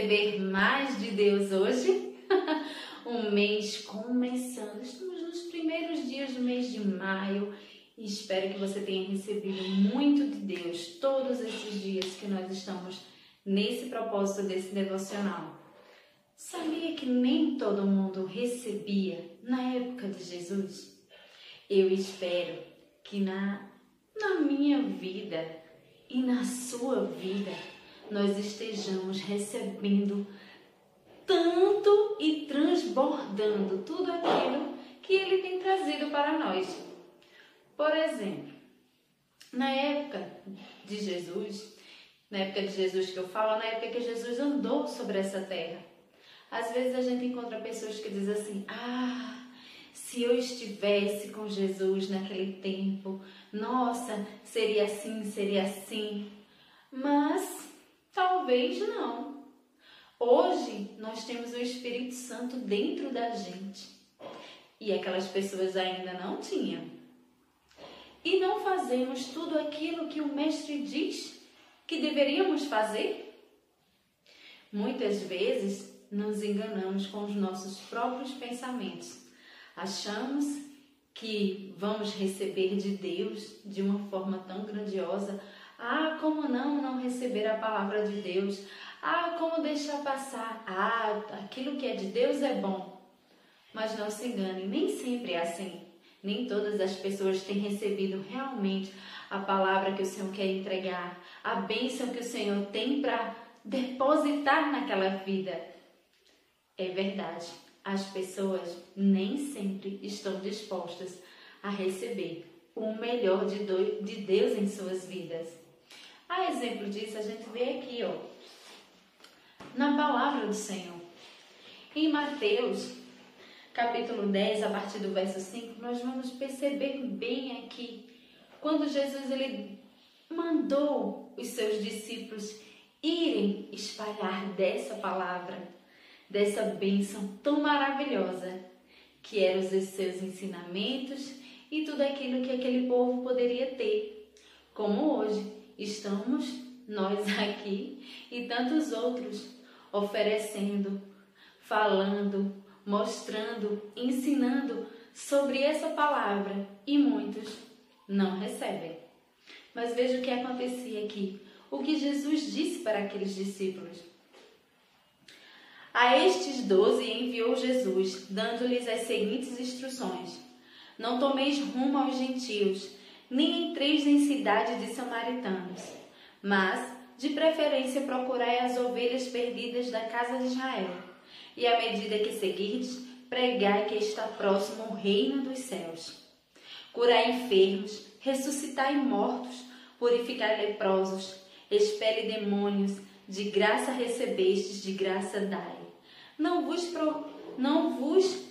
receber mais de Deus hoje? um mês começando. Estamos nos primeiros dias do mês de maio e espero que você tenha recebido muito de Deus todos esses dias que nós estamos nesse propósito desse devocional. Sabia que nem todo mundo recebia na época de Jesus? Eu espero que na, na minha vida e na sua vida nós estejamos recebendo tanto e transbordando tudo aquilo que Ele tem trazido para nós. Por exemplo, na época de Jesus, na época de Jesus que eu falo, na época que Jesus andou sobre essa terra, às vezes a gente encontra pessoas que dizem assim: Ah, se eu estivesse com Jesus naquele tempo, nossa, seria assim, seria assim. Mas talvez não. Hoje nós temos o Espírito Santo dentro da gente e aquelas pessoas ainda não tinham. E não fazemos tudo aquilo que o Mestre diz que deveríamos fazer? Muitas vezes nos enganamos com os nossos próprios pensamentos. Achamos que vamos receber de Deus de uma forma tão grandiosa. Ah, como não não receber a palavra de Deus? Ah, como deixar passar? Ah, aquilo que é de Deus é bom. Mas não se engane, nem sempre é assim. Nem todas as pessoas têm recebido realmente a palavra que o Senhor quer entregar, a bênção que o Senhor tem para depositar naquela vida. É verdade, as pessoas nem sempre estão dispostas a receber o melhor de, Deus em suas vidas. A exemplo disso, a gente vê aqui, ó, na palavra do Senhor. Em Mateus, capítulo 10, a partir do verso 5, nós vamos perceber bem aqui, quando Jesus ele mandou os seus discípulos irem espalhar dessa palavra dessa bênção tão maravilhosa que eram os seus ensinamentos e tudo aquilo que aquele povo poderia ter. Como hoje estamos nós aqui e tantos outros oferecendo, falando, mostrando, ensinando sobre essa palavra e muitos não recebem. Mas veja o que acontecia aqui, o que Jesus disse para aqueles discípulos. A estes doze enviou Jesus, dando-lhes as seguintes instruções: Não tomeis rumo aos gentios, nem entreis em cidade de samaritanos, mas, de preferência, procurai as ovelhas perdidas da casa de Israel. E à medida que seguirdes, pregai que está próximo o reino dos céus. Curai enfermos, ressuscitai mortos, purificai leprosos, expele demônios, de graça recebestes, de graça dai. Não vos, pro, não vos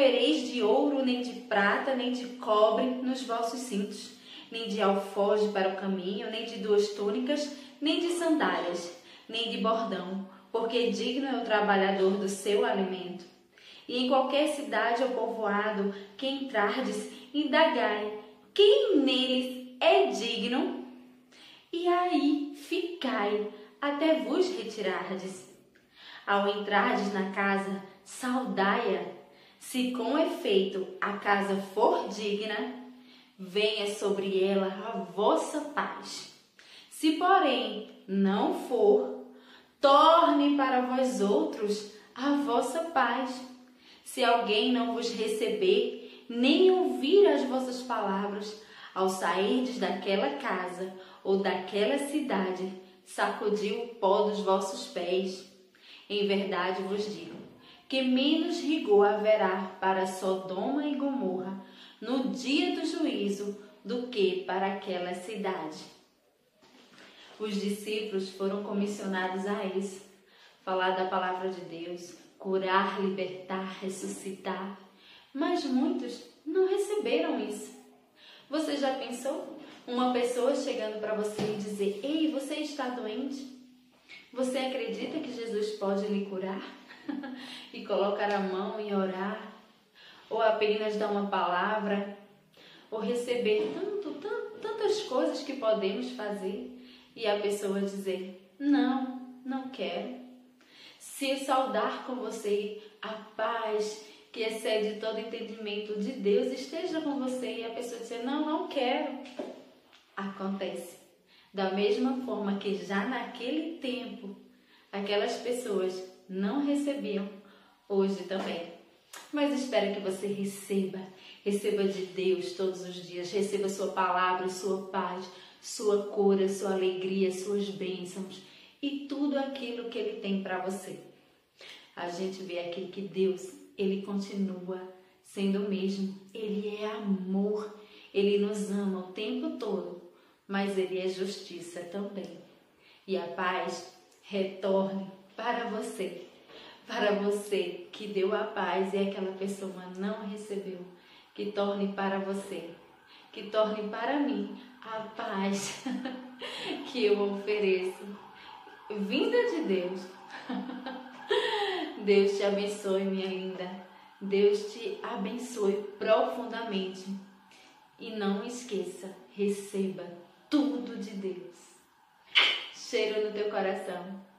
provereis de ouro, nem de prata, nem de cobre nos vossos cintos, nem de alfoge para o caminho, nem de duas túnicas, nem de sandálias, nem de bordão, porque digno é o trabalhador do seu alimento. E em qualquer cidade ou povoado que entrardes, indagai quem neles é digno, e aí ficai até vos retirardes. Ao entrardes na casa, saudai-a. Se com efeito a casa for digna, venha sobre ela a vossa paz. Se, porém, não for, torne para vós outros a vossa paz. Se alguém não vos receber, nem ouvir as vossas palavras, ao sairdes daquela casa ou daquela cidade, sacudiu o pó dos vossos pés em verdade vos digo que menos rigor haverá para Sodoma e Gomorra no dia do juízo do que para aquela cidade. Os discípulos foram comissionados a isso, falar da palavra de Deus, curar, libertar, ressuscitar, mas muitos não receberam isso. Você já pensou? Uma pessoa chegando para você e dizer: Ei, você está doente? Você acredita que Jesus pode lhe curar? e colocar a mão e orar? Ou apenas dar uma palavra? Ou receber tanto, tanto, tantas coisas que podemos fazer e a pessoa dizer: Não, não quero. se saudar com você, a paz que excede todo entendimento de Deus esteja com você e a pessoa dizer: Não, não quero. Acontece. Da mesma forma que já naquele tempo aquelas pessoas não recebiam, hoje também. Mas espero que você receba, receba de Deus todos os dias, receba sua palavra, sua paz, sua cura, sua alegria, suas bênçãos e tudo aquilo que Ele tem para você. A gente vê aqui que Deus, Ele continua sendo o mesmo. Ele é amor, Ele nos ama o tempo todo, mas Ele é justiça também. E a paz retorne para você, para você que deu a paz e aquela pessoa não recebeu, que torne para você, que torne para mim a paz que eu ofereço, vinda de Deus. Deus te abençoe, minha linda. Deus te abençoe profundamente. E não esqueça, receba tudo de Deus. Cheiro no teu coração.